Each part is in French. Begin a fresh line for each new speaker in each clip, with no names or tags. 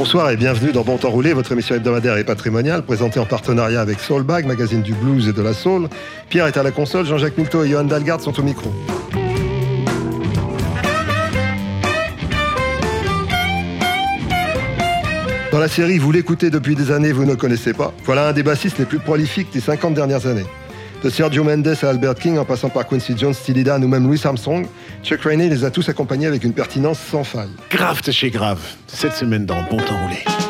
Bonsoir et bienvenue dans Bon Temps Roulé, votre émission hebdomadaire et patrimoniale, présentée en partenariat avec Soulbag, magazine du blues et de la soul. Pierre est à la console, Jean-Jacques Milto et Johan Dalgard sont au micro. Dans la série Vous l'écoutez depuis des années, vous ne connaissez pas, voilà un des bassistes les plus prolifiques des 50 dernières années. De Sergio Mendes à Albert King en passant par Quincy Jones, Tilidan ou même Louis Armstrong, Chuck Rainey les a tous accompagnés avec une pertinence sans faille.
Grave chez Grave, cette semaine dans Bon Temps Roulé.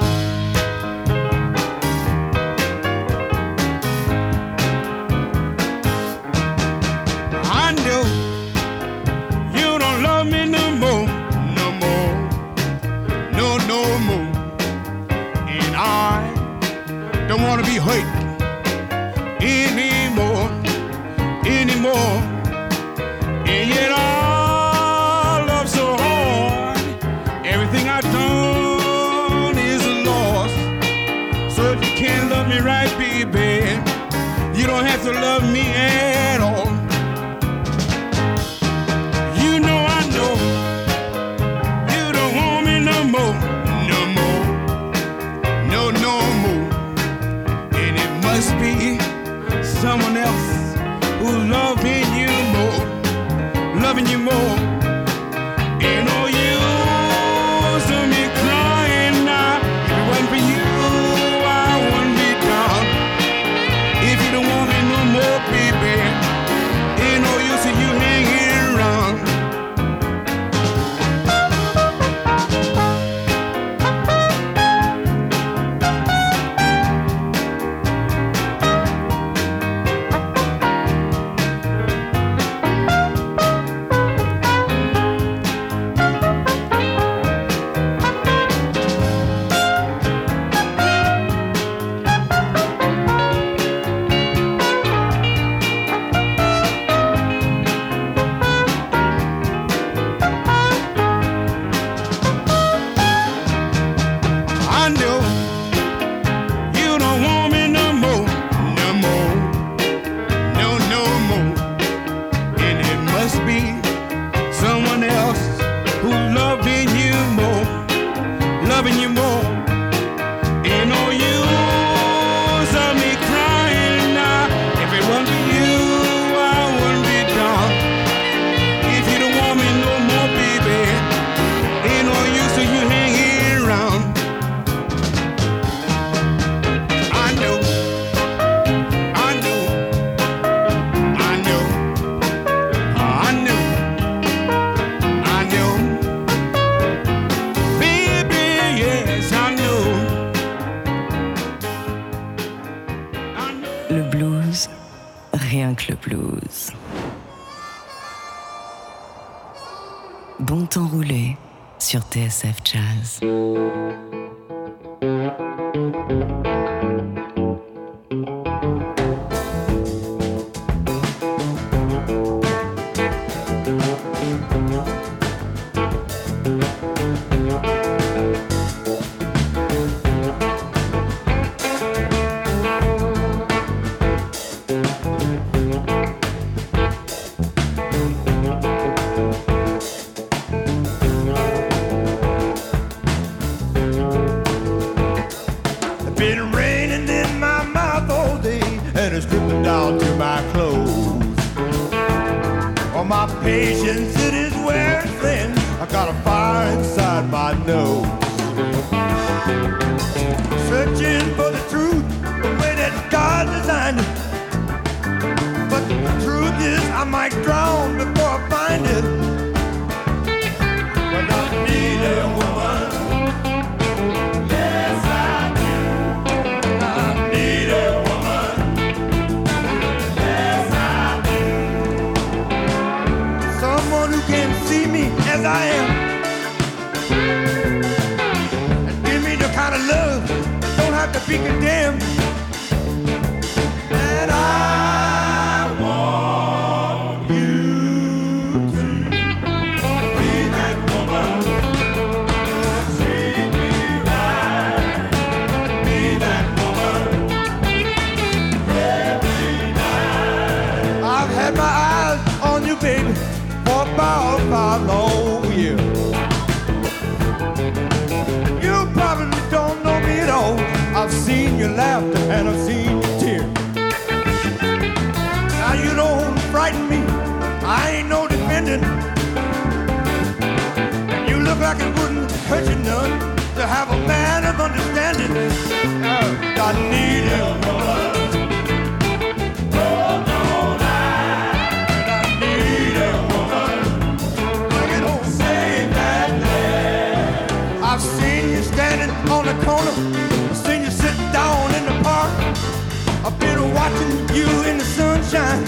Sunshine,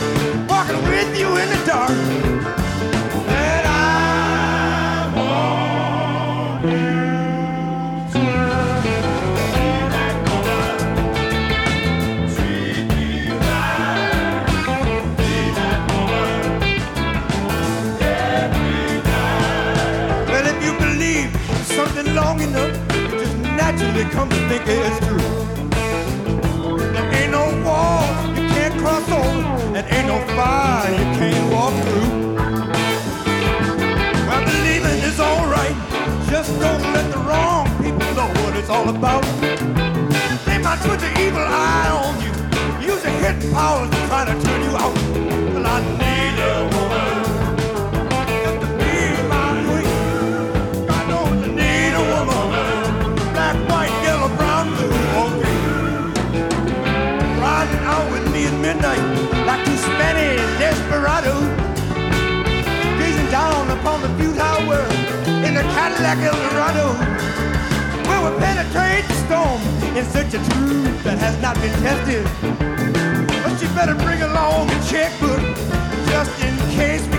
walking with you in the dark. And I want you to be that woman. Treat me right. Be that woman. Every night. Well, if you believe something long enough, you just naturally come to think it's true. Ain't no fire you can't walk through. Well, believing is alright, just don't let the wrong people know what it's all about. They might put the evil eye on you, use their hidden powers to try to turn you out. Well, I need a woman Cadillac Eldorado. Where we will penetrate the storm in search of truth that has not been tested. But you better bring along a checkbook just in case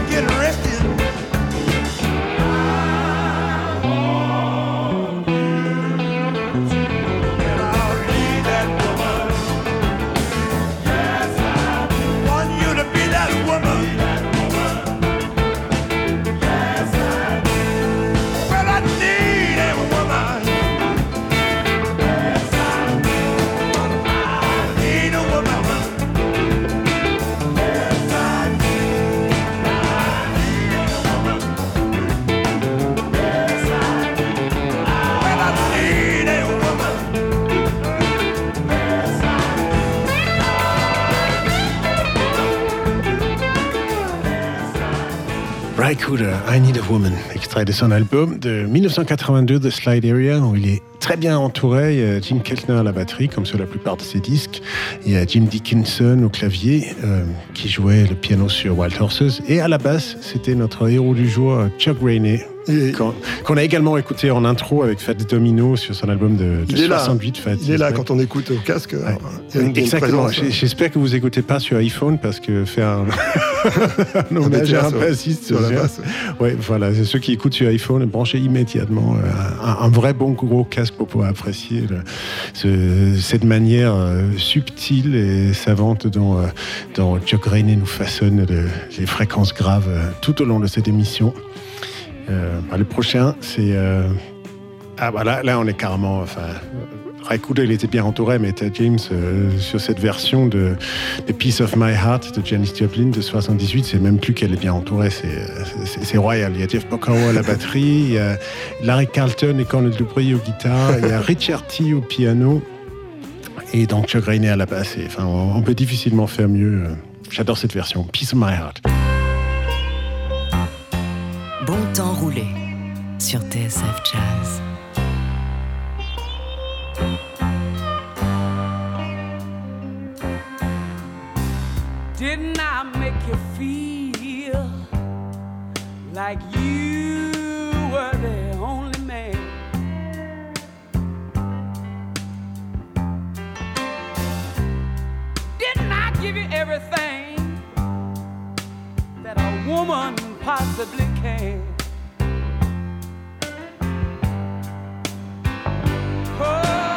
I Need a Woman,
extrait de son album de 1982, The Slide Area, où il est très bien entouré. Il y a Jim Keltner à la batterie, comme sur la plupart de ses disques. Il y a Jim Dickinson au clavier, euh, qui jouait le piano sur Wild Horses. Et à la basse, c'était notre héros du jour, Chuck Rainey, qu'on a également écouté en intro avec Fats Domino sur son album de, de
Il est là.
68. Fats
Il est là quand on écoute au casque.
Ouais.
il y a une- il y a une
Exactement. J- J'espère que vous écoutez pas sur iPhone parce que faire un, un hommage à un bassiste,
Sur la basse.
Ouais, voilà. C'est ceux qui écoutent sur iPhone, branchez immédiatement euh, un, un vrai bon gros casque pour pouvoir apprécier le- ce- cette manière euh, subtile et savante dont, euh, dont Chuck Rainey nous façonne le- les fréquences graves euh, tout au long de cette émission. Euh, bah, le prochain, c'est. euh, ah, voilà, là, on est carrément. Enfin, Cooder, il était bien entouré, mais t'as James euh, sur cette version de, de Piece of My Heart de Janis Joplin de 78. C'est même plus qu'elle est bien entourée, c'est, royal. Il y a Jeff Porcaro à la batterie, il y a Larry Carlton et Cornel Dupree aux guitares, il y a Richard T au piano et donc Chuck Rainey à la basse. Enfin, on peut difficilement faire mieux. J'adore cette version, Piece of My Heart.
Bon temps roulé sur TSF Jazz.
Didn't I make you feel like you were the only man? Didn't I give you everything that a woman possibly can? Oh,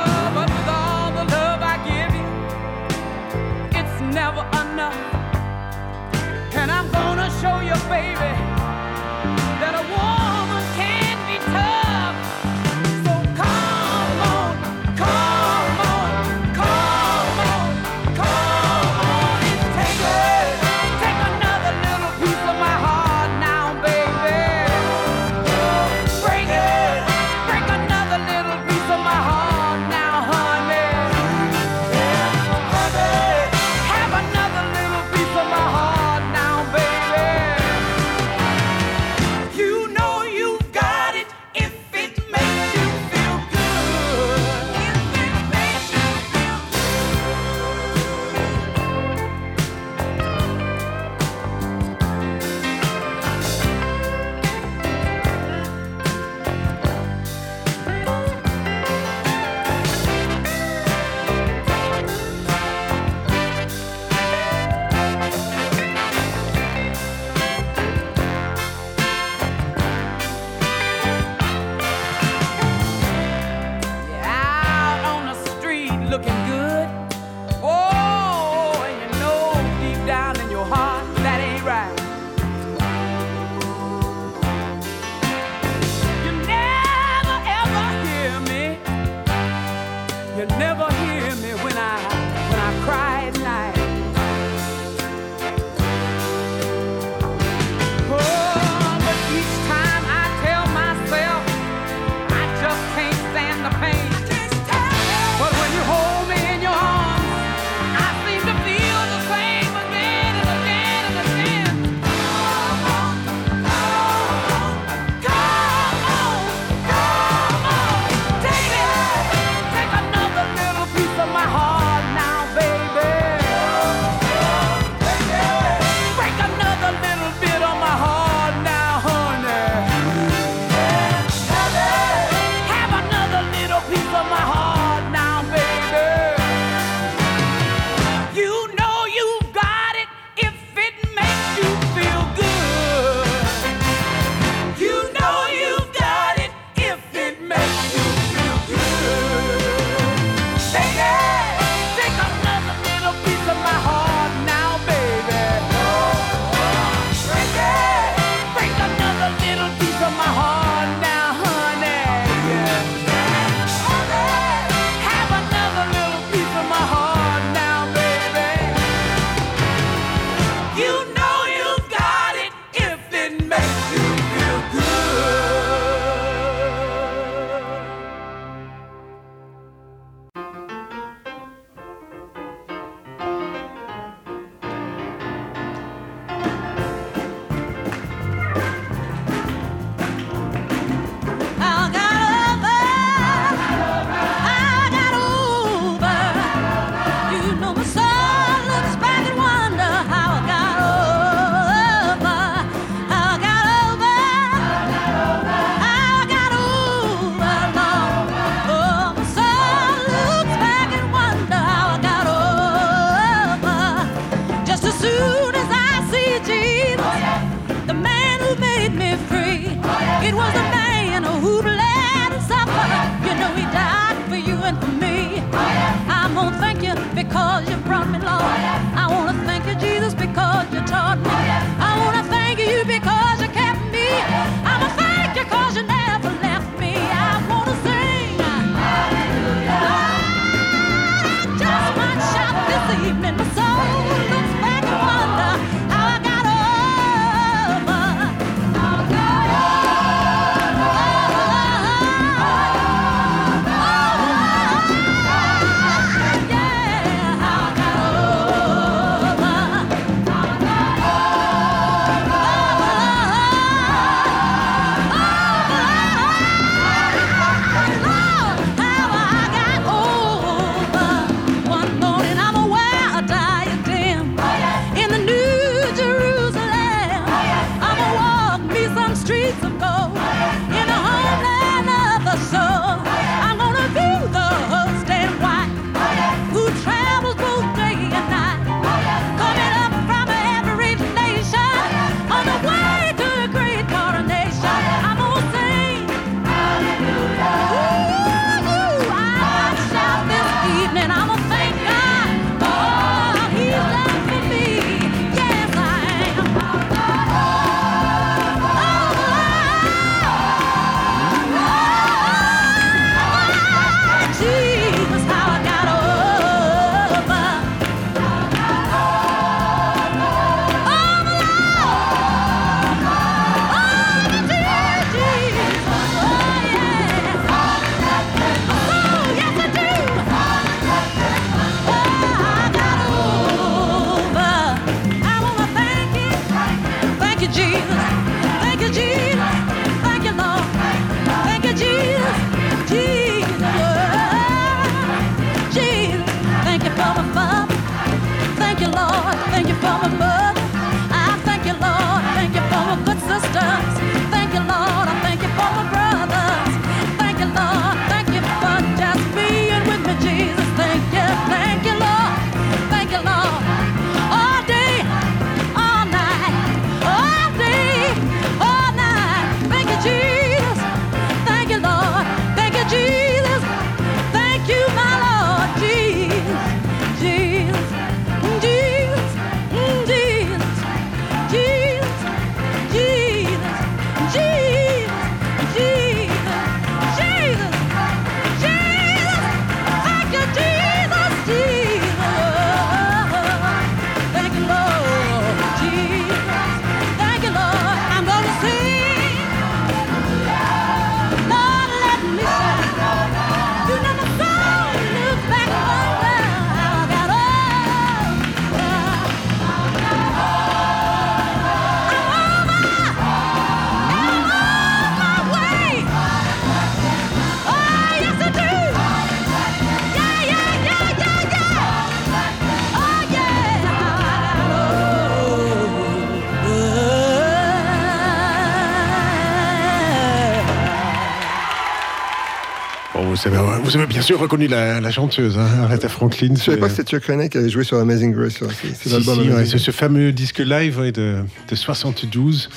avez, bien sûr reconnu la, la chanteuse, hein, Aretha Franklin.
Je savais
c'est-
pas que c'était Chuck Rainey qui avait joué sur Amazing Grace. C'est c'est
Si, si, ouais, c'est ce fameux disque live ouais, de, de 72.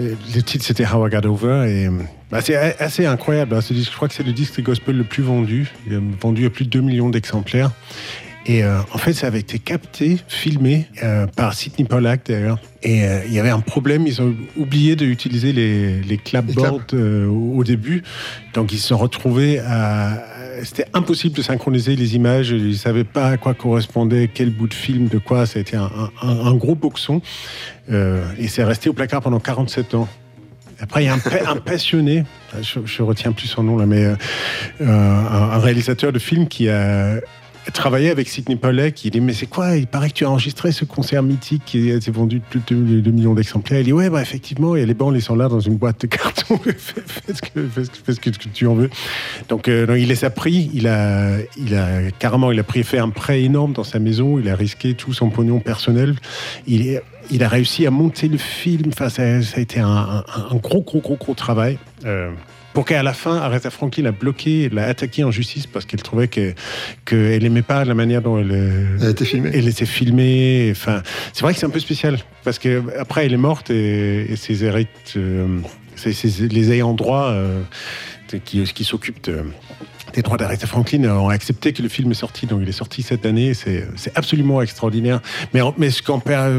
Euh, Le titre c'était How I Got Over et euh, bah, c'est assez incroyable. hein, ce disque. Je crois que c'est le disque de gospel le plus vendu. Il a vendu à plus de 2 millions d'exemplaires. Et euh, en fait, ça avait été capté, filmé euh, par Sidney Pollack d'ailleurs. Et euh, il y avait un problème, ils ont oublié d'utiliser les, les clapboards euh, au début. Donc ils se sont retrouvés à... C'était impossible de synchroniser les images, ils ne savaient pas à quoi correspondait, quel bout de film, de quoi. Ça a été un, gros boxon. Euh, et c'est resté au placard pendant 47 ans. Après, il y a un, pa- un passionné, je, je retiens plus son nom là, mais euh, euh, un, réalisateur de films qui a travaillé avec Sidney Pollack. Il dit Mais c'est quoi Il paraît que tu as enregistré ce concert mythique qui été vendu de plus de 2 millions d'exemplaires. Il dit Ouais, bah, effectivement, et les bandes, ils sont là dans une boîte de carton. fais, ce que, tu en veux. Donc, euh, donc, il les a pris. Il a, il a carrément il a pris, fait un prêt énorme dans sa maison. Il a risqué tout son pognon personnel. Il a réussi à monter le film. Enfin, ça, a été un gros, gros, gros, gros travail. Euh, pour qu'à la fin, Aretha Franklin l'a bloqué, l'a attaqué en justice parce qu'elle trouvait que qu'elle n'aimait pas la manière dont elle, euh,
Elle été filmée.
elle était filmée. Enfin, c'est vrai que c'est un peu spécial parce que après, elle est morte et, et ses hérites, euh, ses- ses- les ayants droit euh, qui, qui s'occupent de- des droits d'Aretha Franklin ont accepté que le film est sorti, donc il est sorti cette année. C'est absolument extraordinaire. Mais, mais ce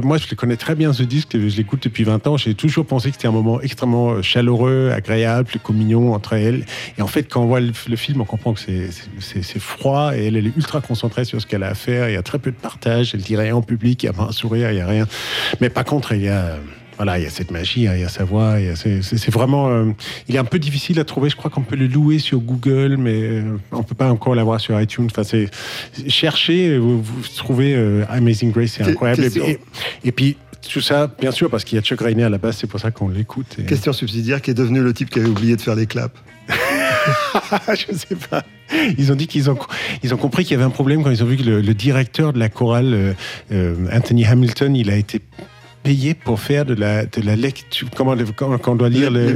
moi, je le connais très bien ce disque, je l'écoute depuis 20 ans. J'ai toujours pensé que c'était un moment extrêmement chaleureux, agréable, communion entre elles. Et en fait, quand on voit le, film, on comprend que c'est froid et elle, elle est ultra concentrée sur ce qu'elle a à faire. Il y a très peu de partage. Elle dit rien en public, il n'y a pas un sourire, il n'y a rien. Mais par contre, il y a. Voilà, il y a cette magie, hein, il y a sa voix, c'est vraiment. euh, il est un peu difficile à trouver. Je crois qu'on peut le louer sur Google, mais euh, on peut pas encore l'avoir sur iTunes. Enfin, c'est cherchez, vous, vous trouvez euh, Amazing Grace, c'est incroyable. Et,
question.
et- et puis tout ça, bien sûr, parce qu'il y a Chuck Rainey à la base, c'est pour ça qu'on l'écoute. et-
Question subsidiaire qui est devenu le type qui avait oublié de faire les claps.
je sais pas. Ils ont dit qu'ils ont, ils ont compris qu'il y avait un problème quand ils ont vu que le, le directeur de la chorale, euh, euh, Anthony Hamilton, il a été payé pour faire de la, de la lecture. Comment, quand, quand on doit lire les-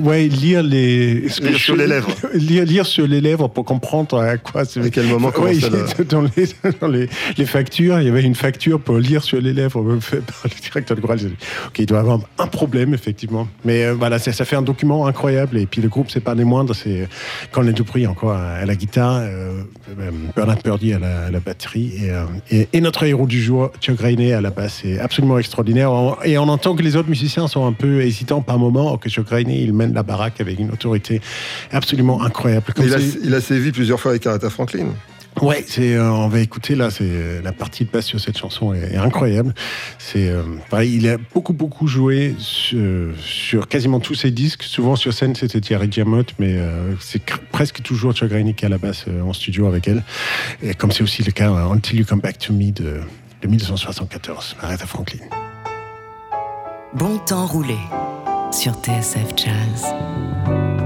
ouais, lire les.
Lire sur les lèvres.
lire, lire sur les lèvres pour comprendre à quoi. c'est-
À quel moment
Ouais, dans, les, dans les, les factures, il y avait une facture pour lire sur les lèvres par le directeur de dit, Ok, il doit avoir un problème, effectivement. Mais euh, voilà, ça, ça fait un document incroyable. Et puis le groupe, c'est pas des moindres. C'est Colin Dupree encore à, la guitare, euh, euh, Bernard Purdy à la, à la batterie. Et, euh, et, et notre héros du jour, Chuck Rainey à la basse. C'est absolument extraordinaire. Et on entend que les autres musiciens sont un peu hésitants par moment. que Chuck Rainey, il mène la baraque avec une autorité absolument incroyable. Comme
Il a,
c'est-
il a sévi plusieurs fois avec Aretha Franklin.
Ouais, c'est, euh, on va écouter là, c'est euh, la partie de basse sur cette chanson est, est incroyable. C'est, euh, il a beaucoup beaucoup joué sur, sur quasiment tous ses disques. Souvent sur scène, c'était Thierry Diamot, mais euh, c'est presque toujours Chuck est à la basse euh, en studio avec elle. Et comme c'est aussi le cas euh, Until You Come Back to Me de, de 1974, Aretha Franklin.
Bon temps roulé sur TSF Jazz.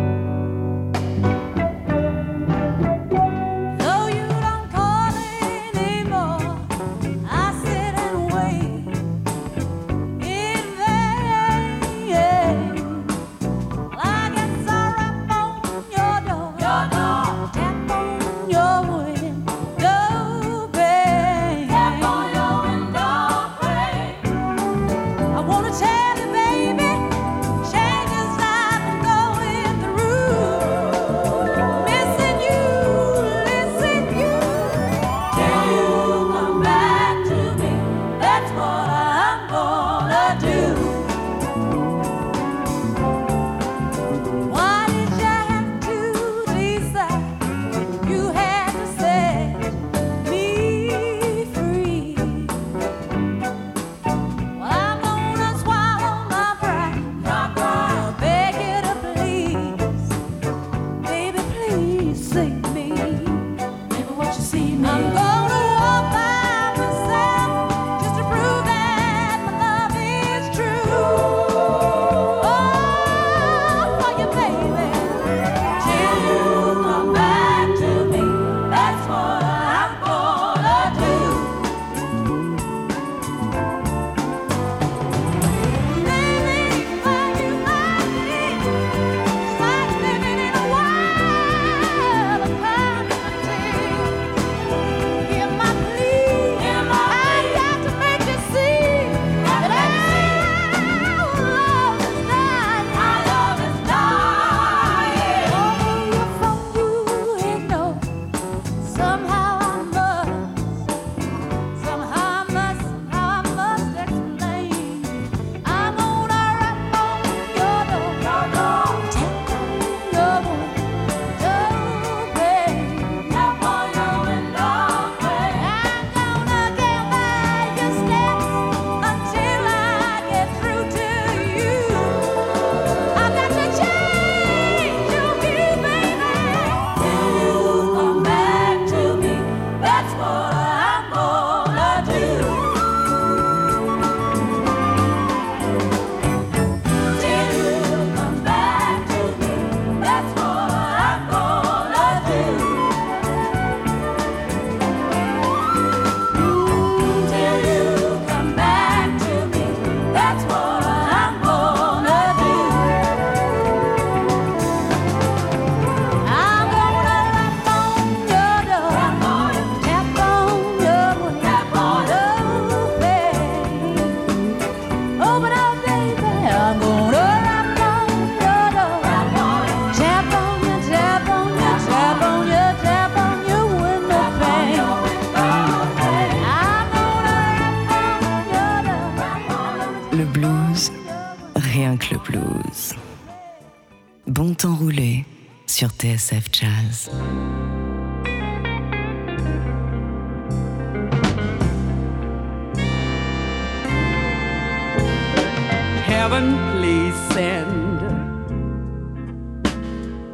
Heaven, please send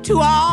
to all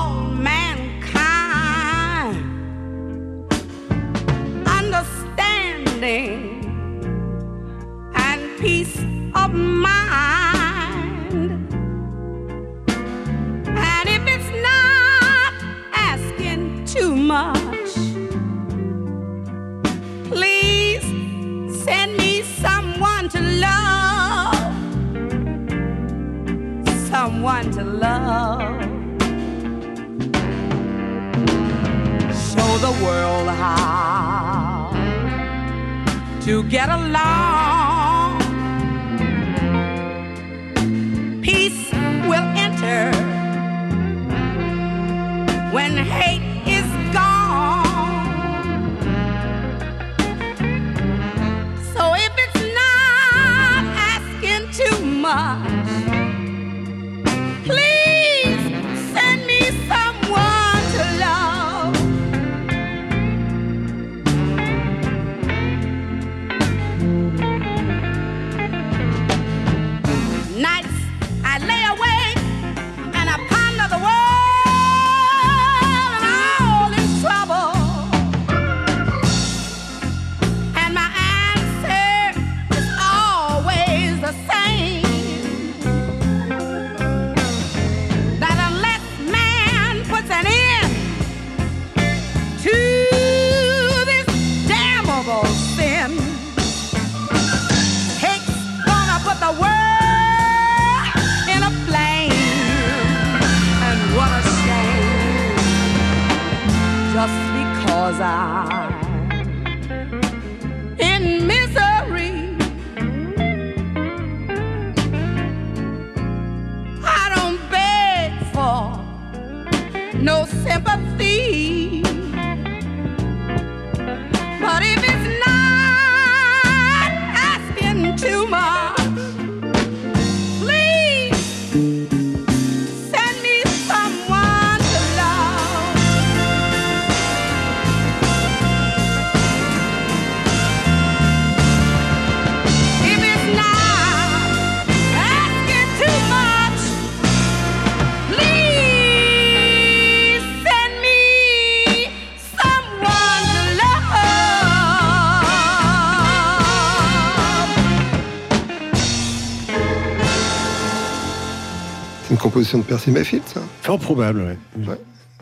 composition de Percy Mayfield, ça
Fort probable. Ouais.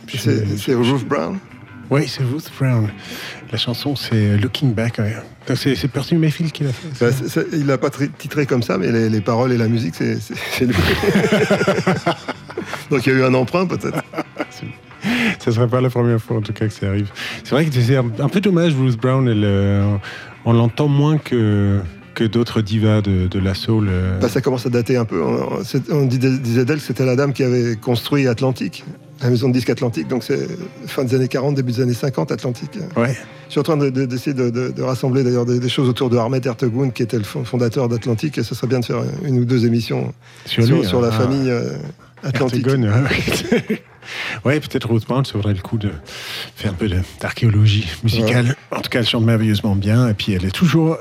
Je-
C'est Ruth Brown
Oui, c'est Ruth Brown. La chanson, c'est Looking Back. ouais. C'est Percy Mayfield qui l'a fait.
Bah, Il l'a pas titré comme ça, mais les, les paroles et la musique, c'est lui. Donc il y a eu un emprunt, peut-être.
Ça serait pas la première fois en tout cas que ça arrive. C'est vrai que c'est un, un peu dommage, Bruce Brown, elle, euh, on l'entend moins que, que d'autres divas de, de la soul. euh.
Bah, ça commence à dater un peu. On, c'est- on disait d'elle que c'était la dame qui avait construit Atlantique, la maison de disques Atlantique. Donc c'est fin des années 40, début des années 50, Atlantique.
Ouais.
Je suis en train de- de- d'essayer de, de- de rassembler d'ailleurs des, des choses autour de Ahmed Ertegun, qui était le fond- fondateur d'Atlantique. Et ce serait bien de faire une ou deux émissions
Sur
sur,
lui,
sur
hein.
la
Ah.
famille euh, Atlantique.
Ertegun, ouais. peut-être Ruth Brown, ça vaudrait le coup de faire un peu d'archéologie musicale. En tout cas, elle chante merveilleusement bien. Et puis, elle est toujours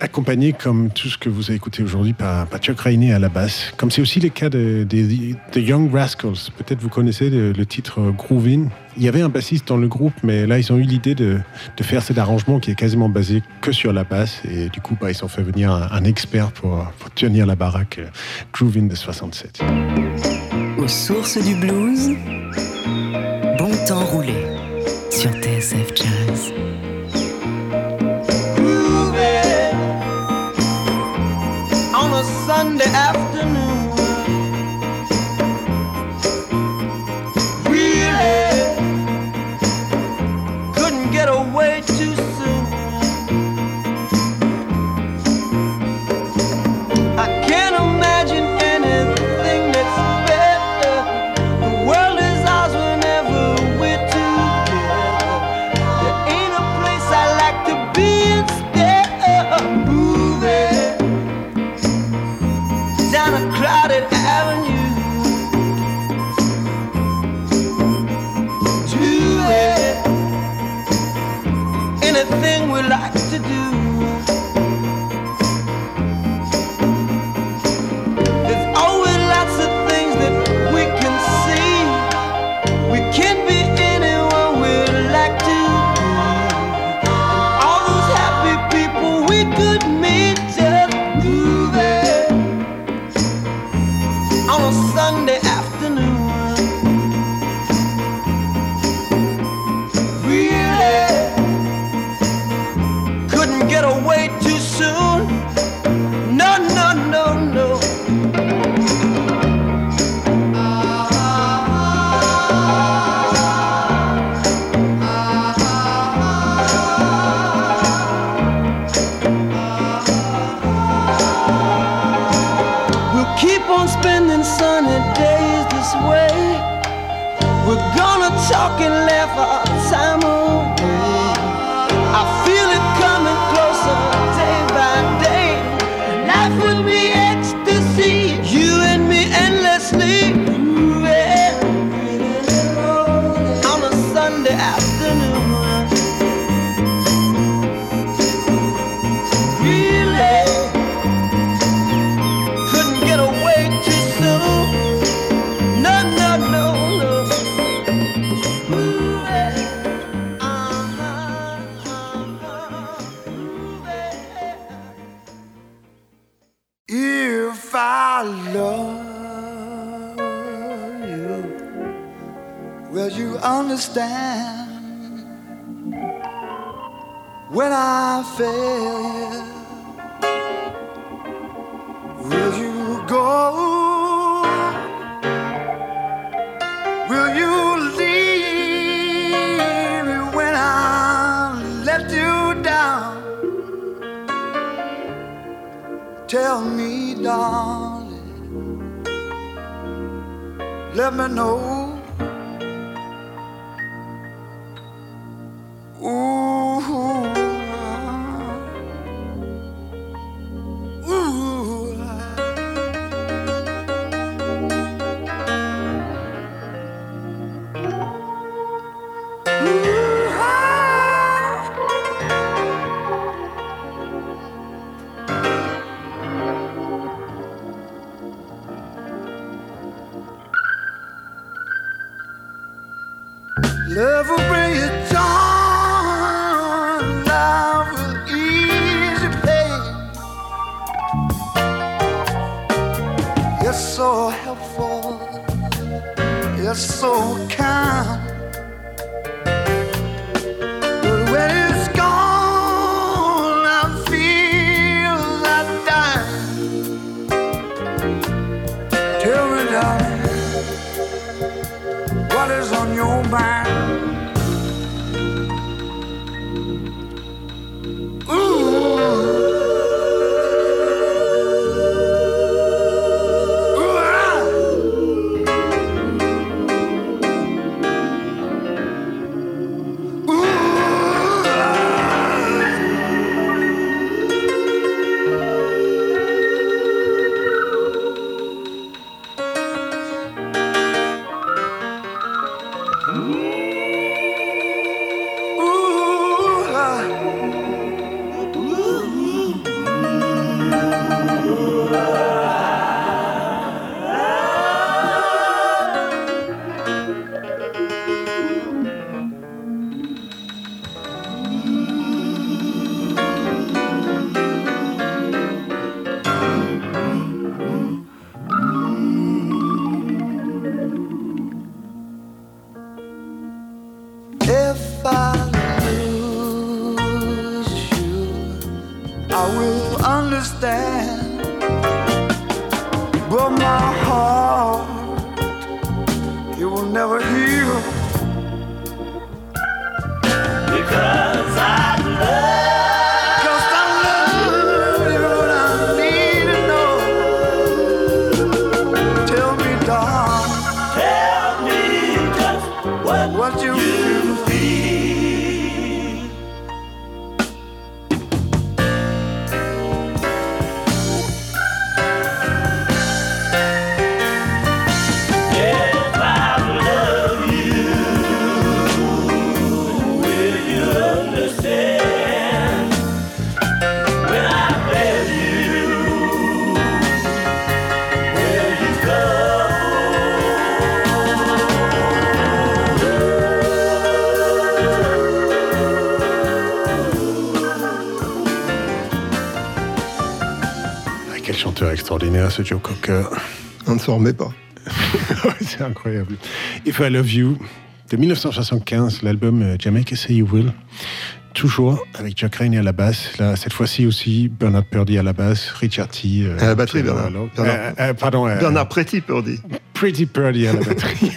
accompagnée, comme tout ce que vous avez écouté aujourd'hui, par, par Chuck Rainey à la basse. Comme c'est aussi le cas de- des The Young Rascals. Peut-être vous connaissez le, le titre euh, Groovin. Il y avait un bassiste dans le groupe, mais là, ils ont eu l'idée de, de faire cet arrangement qui est quasiment basé que sur la basse. Et du coup, bah, ils ont fait venir un, un expert pour, pour tenir la baraque. euh, Groovin de 67.
Aux sources du blues, bon temps roulé sur TSF Jazz.
after. When I fail
extraordinaire, ce Joe Cocker.
On ne s'en remet pas.
c'est incroyable. If I Love You, de 1975, l'album euh, Jamaica Say You Will. Toujours avec Jack Rainey à la basse. Là, cette fois-ci aussi, Bernard Purdy à la basse, Richard T. euh,
À la batterie, Bernard.
Euh, euh, pardon.
Bernard Pretty, Purdy.
Pretty Purdy à la batterie,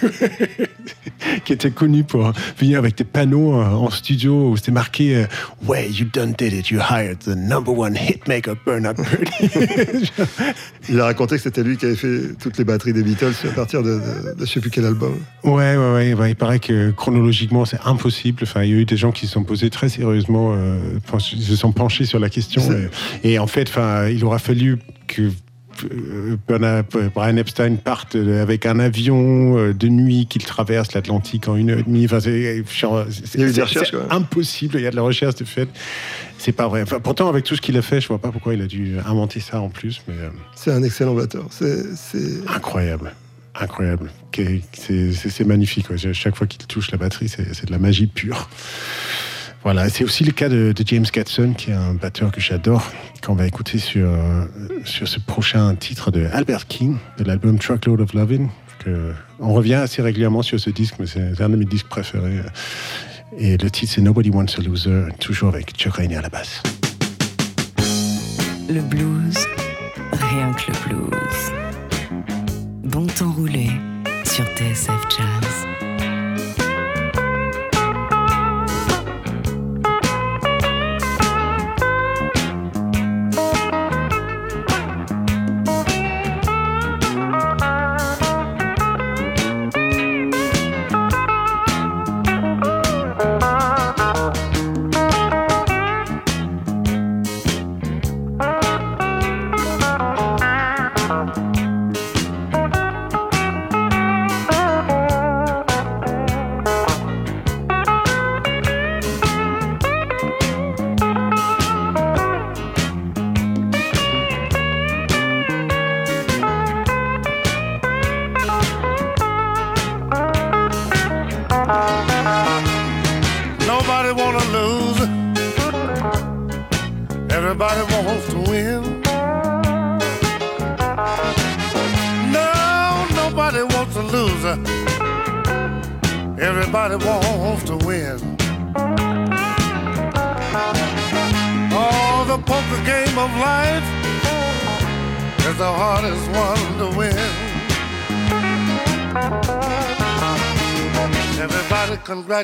qui était connu pour venir avec des panneaux euh, en studio où c'était marqué euh, Ouais, you done did it, you hired the number one hitmaker Bernard Purdy.
Il a raconté que c'était lui qui avait fait toutes les batteries des Beatles à partir de, de, de je sais plus quel album.
Ouais, ouais, ouais, Il paraît que chronologiquement, c'est impossible. Enfin, il y a eu des gens qui se sont posés très sérieusement, euh, se sont penchés sur la question. Et, et en fait, enfin, il aura fallu que euh, Brian Epstein parte avec un avion euh, de nuit qu'il traverse l'Atlantique en une heure et demie. Enfin, c'est impossible. Il y a de la recherche de fait. C'est pas vrai. Enfin, pourtant, avec tout ce qu'il a fait, je vois pas pourquoi il a dû inventer ça en plus. Mais euh,
C'est un excellent batteur. C'est,
incroyable. Incroyable. C'est magnifique. Chaque fois qu'il touche la batterie, c'est de la magie pure. Voilà, c'est aussi le cas de, James Gatson, qui est un batteur que j'adore, qu'on va écouter sur, euh, sur ce prochain titre de Albert King, de l'album Truckload of Lovin'. On revient assez régulièrement sur ce disque, mais c'est c'est un de mes disques préférés. Et le titre, c'est Nobody Wants a Loser, toujours avec Chuck Rainey à la basse.
Le blues, rien que le blues. Bon temps roulé sur TSF Jazz.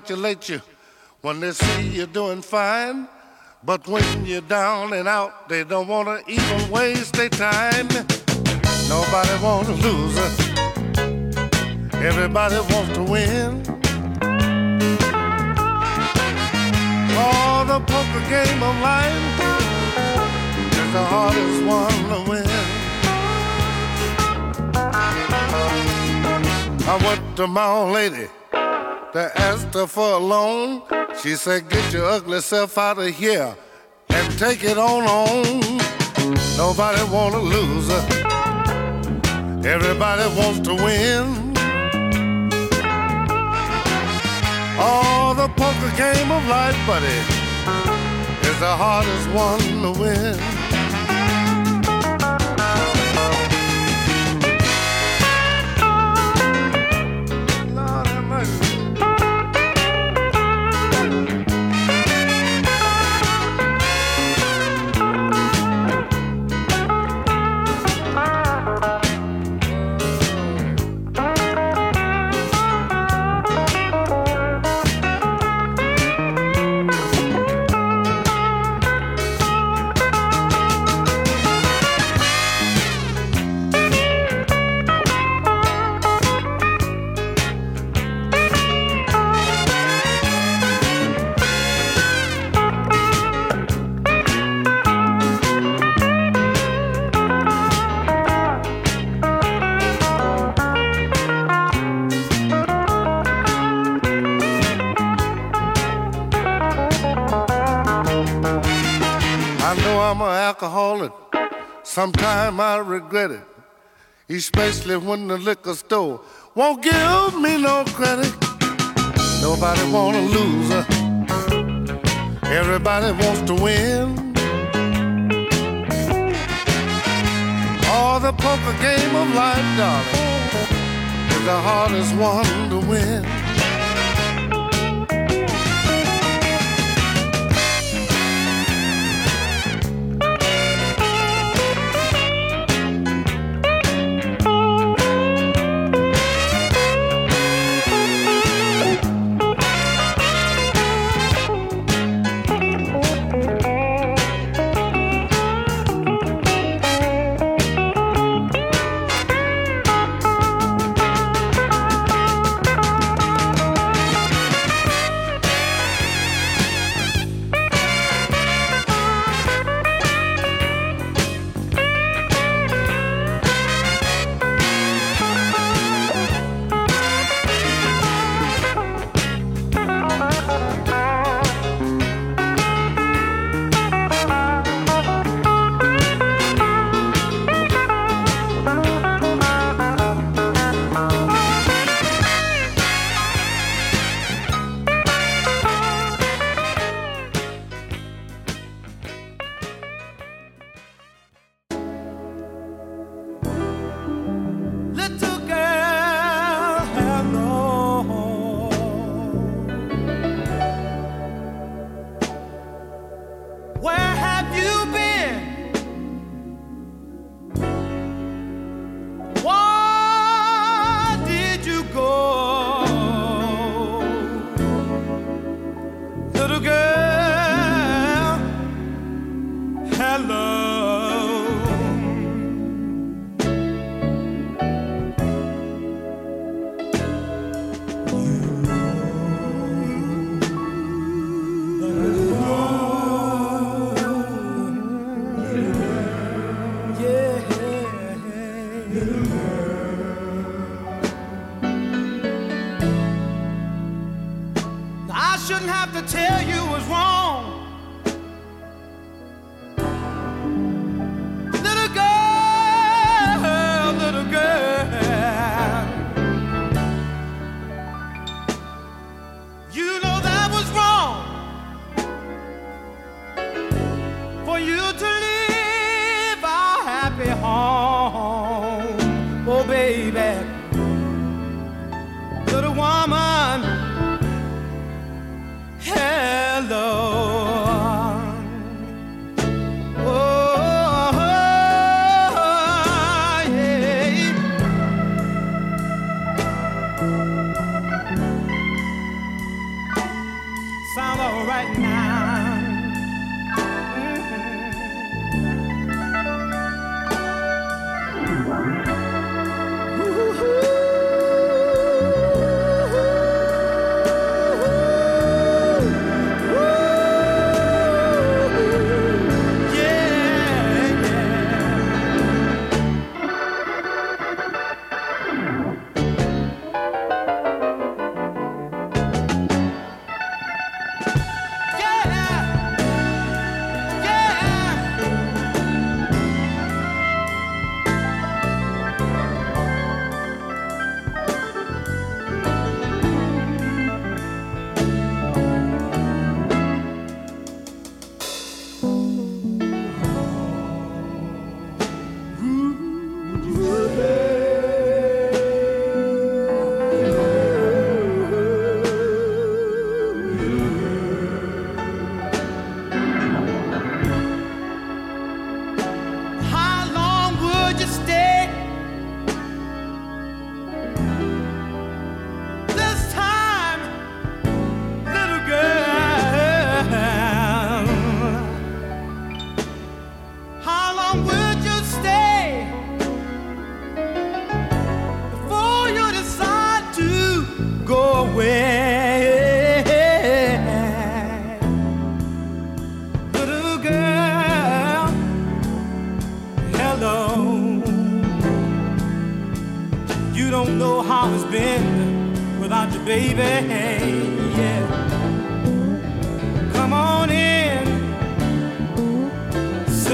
Congratulate you when they see you doing fine. But when you're down and out, they don't want to even waste their time. Nobody want to lose. Everybody wants to win. Oh, the poker game of life is the hardest one to win. I went to my old lady to ask her for a loan. She said, Get your ugly self out of here and take it on home. Nobody want to lose. Everybody wants to win. Oh, the poker game of life, buddy, is the hardest one to win. regret it, especially when the liquor store won't give me no credit. Nobody wanna lose, everybody wants to win.
All the poker game of life, darling, is the hardest one to win.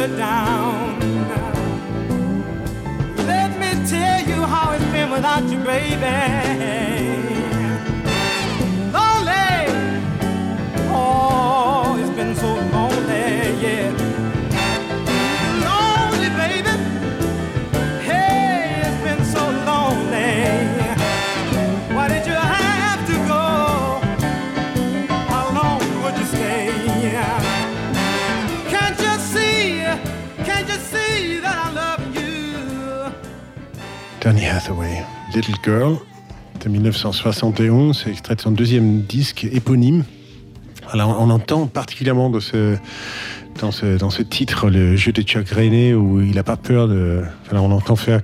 down. Let me tell you how it's been without you, baby.
Donny Hathaway, Little Girl, de 1971, c'est extrait de son deuxième disque éponyme. Alors, on entend particulièrement dans ce, dans ce, dans ce titre le jeu de Chuck Rainey où il n'a pas peur de. Enfin, on entend faire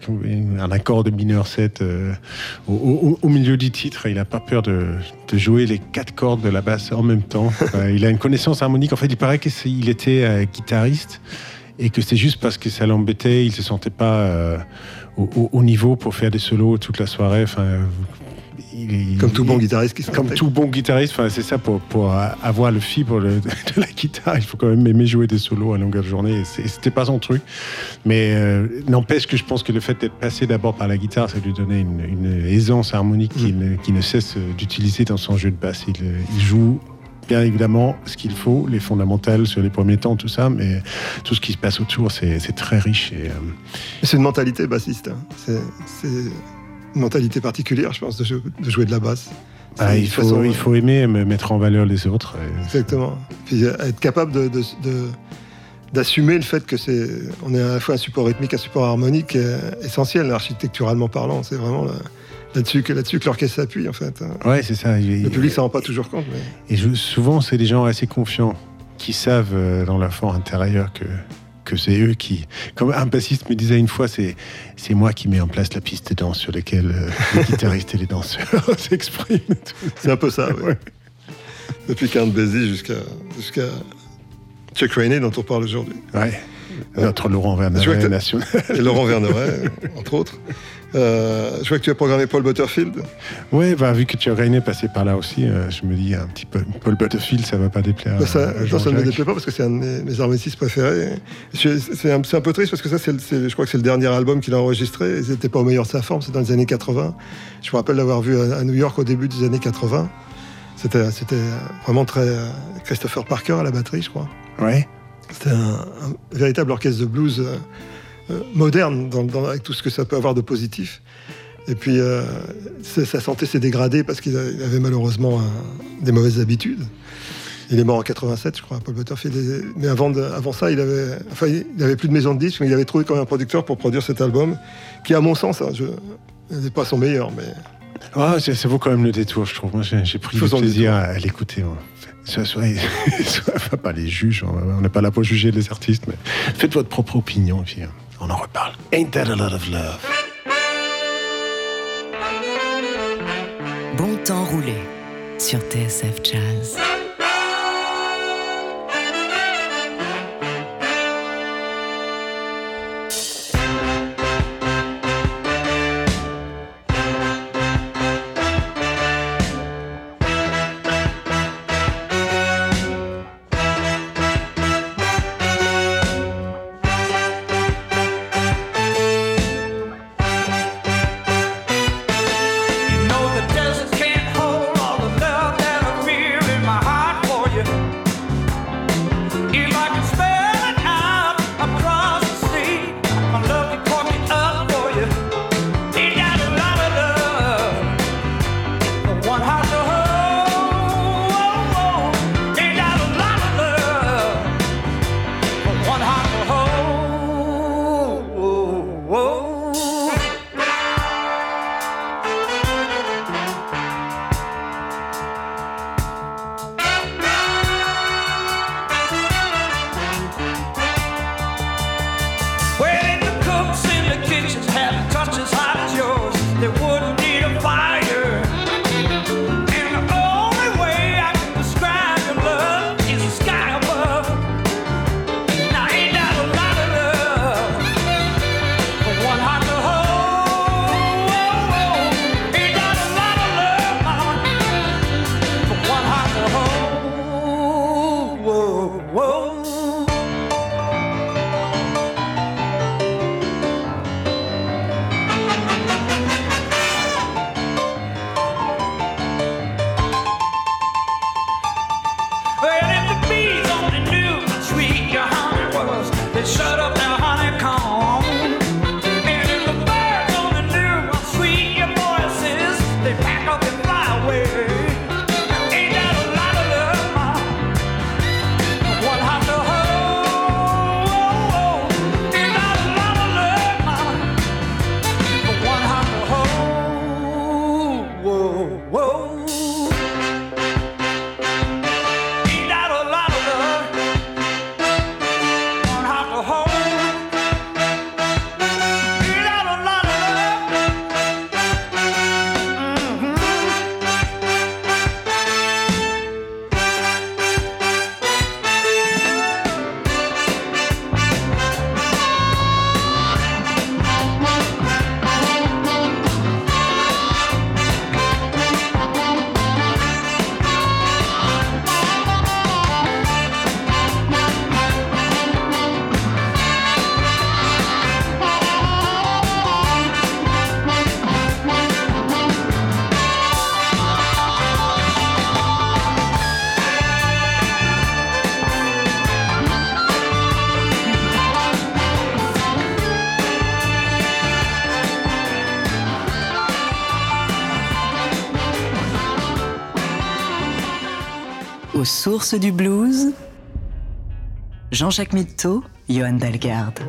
un accord de mineur 7 euh, au, au- au milieu du titre. Il n'a pas peur de, de jouer les quatre cordes de la basse en même temps. Enfin, il a une connaissance harmonique. En fait, il paraît qu'il était euh, guitariste et que c'est juste parce que ça l'embêtait. Il se sentait pas euh, au, au- au niveau pour faire des solos toute la soirée. Enfin, il-
Comme tout bon
il-
guitariste qui se
comme tout bon guitariste, enfin, c'est ça, pour, pour avoir le fibre de, de la guitare, il faut quand même aimer jouer des solos à longueur de journée. C'était pas son truc. Mais euh, n'empêche que je pense que le fait d'être passé d'abord par la guitare, ça lui donnait une, une aisance harmonique qu'il ne, ne cesse d'utiliser dans son jeu de basse. Il, euh, il joue bien évidemment ce qu'il faut, les fondamentales sur les premiers temps, tout ça, mais tout ce qui se passe autour, c'est très riche. Et, euh,
C'est une mentalité bassiste. hein. C'est une mentalité particulière, je pense, de jouer de, jouer de la basse.
Ah, il, faut,
façon-
il faut aimer me mettre en valeur les autres. Et-
Exactement. Puis euh, être capable de, de- de- d'assumer le fait que c'est, on est à la fois un support rythmique, un support harmonique euh, essentiel, architecturalement parlant. C'est vraiment là- là-dessus que, là-dessus que l'orchestre s'appuie, en fait. hein.
Ouais, c'est ça.
Le public s'en rend pas toujours compte, mais
Et je- souvent, c'est des gens assez confiants qui savent euh, dans leur fort intérieur que, que c'est eux qui. Comme un bassiste me disait une fois, c'est, c'est moi qui mets en place la piste de danse sur laquelle euh, les guitaristes et les danseurs s'expriment.
c'est un peu ça. ouais.
Ouais.
Depuis Count Basie jusqu'à, jusqu'à Chuck Rainey, dont on parle aujourd'hui.
Ouais. Notre Laurent
t'as-
national.
Et Laurent Verneret, entre autres. Euh, je vois que tu as programmé Paul Butterfield.
Ouais, bah, vu que tu as René passé par là aussi, euh, je me dis un petit peu. Paul Butterfield, ça va pas déplaire.
Bah, ça,
à
non, ça ne me déplaît pas parce que c'est un de mes, mes préférés. C'est un, peu triste parce que ça, je crois que c'est le dernier album qu'il a enregistré. Il n'était pas au meilleur de sa forme, c'est dans les années 80. Je me rappelle l'avoir vu à, à New York au début des années 80. C'était c'était vraiment très. euh, Christopher Parker à la batterie, je crois.
Ouais.
C'était un, un véritable orchestre de blues euh, euh, moderne, dans- dans- avec tout ce que ça peut avoir de positif. Et puis, euh, c'est- sa santé s'est dégradée parce qu'il avait malheureusement un- des mauvaises habitudes. Il est mort en 87, je crois, Paul Butterfield. Mais avant, de- avant ça, il avait, enfin, il avait plus de maison de disques, mais il avait trouvé quand même un producteur pour produire cet album, qui, à mon sens, hein, je, n'est pas son meilleur, mais
Ah, ça, vaut quand même le détour, je trouve. Moi, j'ai pris du
Faisons le
plaisir à, à l'écouter. Soit, soit, soit- pas les juges, on on n'est pas là pour juger les artistes, mais faites votre propre opinion, et puis euh, on en reparle. Ain't that a lot of love?
Bon temps roulé sur TSF Jazz. Aux sources du blues. Jean-Jacques Mitteau, Johan Dalgarde.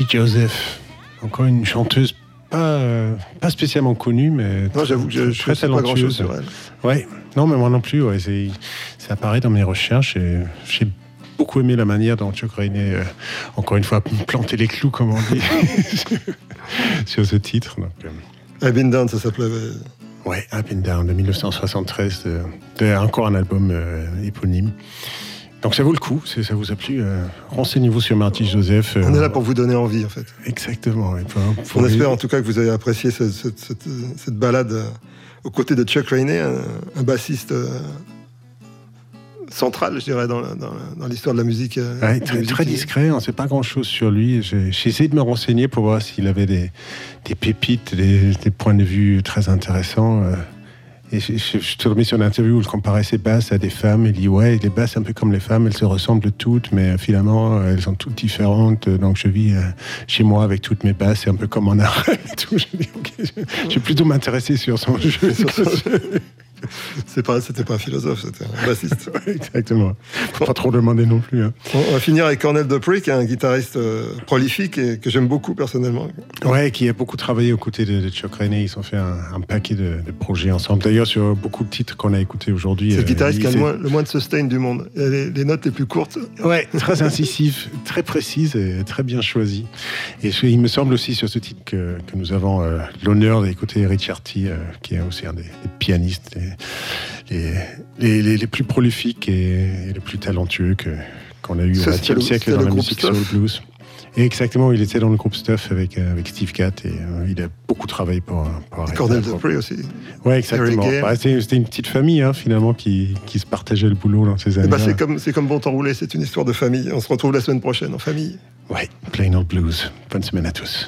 Margie Joseph, encore une chanteuse pas, pas spécialement connue, mais
Non, j'avoue que je- je
très
sais pas grand-chose
talentueuse.
sur elle.
Ouais, non, mais moi non plus. Ouais, c'est- ça apparaît dans mes recherches et j'ai beaucoup aimé la manière dont Chuck Rainey, euh, encore une fois, planté les clous, comme on dit, sur ce titre. Donc, euh,
I've Been Down, ça s'appelait.
Ouais, Up and Down de 1973, de, de- encore un album euh, éponyme. Donc ça vaut le coup, ça vous a plu. euh, Renseignez-vous sur Marty Joseph. euh,
On est là pour vous donner envie, en fait.
Exactement. et pour- pour
On
lui-
espère en tout cas que vous avez apprécié ce- ce- cette, cette balade euh, aux côtés de Chuck Rainey, un, un bassiste euh, central, je dirais, dans, l'histoire de la musique.
Ouais, très,
musique
très discret, on ne sait pas grand-chose sur lui. J'ai j'ai essayé de me renseigner pour voir s'il avait des, des pépites, des, des points de vue très intéressants. Et je, je, je suis tombé sur une interview où il comparait ses basses à des femmes. Il dit Ouais, les basses, un peu comme les femmes, elles se ressemblent toutes, mais euh, finalement, euh, elles sont toutes différentes. Donc je vis euh, chez moi avec toutes mes basses, c'est un peu comme en art et tout. Je dis Ok, je, je vais plutôt m'intéresser sur son jeu.
C'est pas, c'était pas un philosophe, c'était un bassiste.
Exactement. Faut pas trop demander non plus. hein.
On va finir avec Cornel Dupree, qui est un guitariste euh, prolifique et que j'aime beaucoup personnellement.
Ouais, qui a beaucoup travaillé aux côtés de, de Chuck Rainey. Ils ont fait un, un paquet de, de projets ensemble. D'ailleurs, sur beaucoup de titres qu'on a écoutés aujourd'hui.
C'est le
euh,
guitariste qui a le moins, le moins de sustain du monde. Il a les, les notes les plus courtes.
Ouais, très incisif, très précise et très bien choisi. Et il me semble aussi sur ce titre que, que nous avons euh, l'honneur d'écouter Richard T, euh, qui est aussi un des, des pianistes les, les- les- les plus prolifiques et, et les plus talentueux que- qu'on a eu au XXe siècle dans la musique soul blues. Et exactement, il était dans le groupe Stuff avec, euh, avec Steve Catt et euh, il a beaucoup travaillé pour, pour Aretha
Cornel
Franklin.
Dupree aussi.
Ouais, exactement. Bah, C'était une petite famille hein, finalement qui, qui se partageait le boulot dans ces
Eh
années.
ben, c'est comme, c'est comme Bon Temps Roulé, c'est une histoire de famille. On se retrouve la semaine prochaine en famille.
Ouais, Plain Old Blues. Bonne semaine à tous.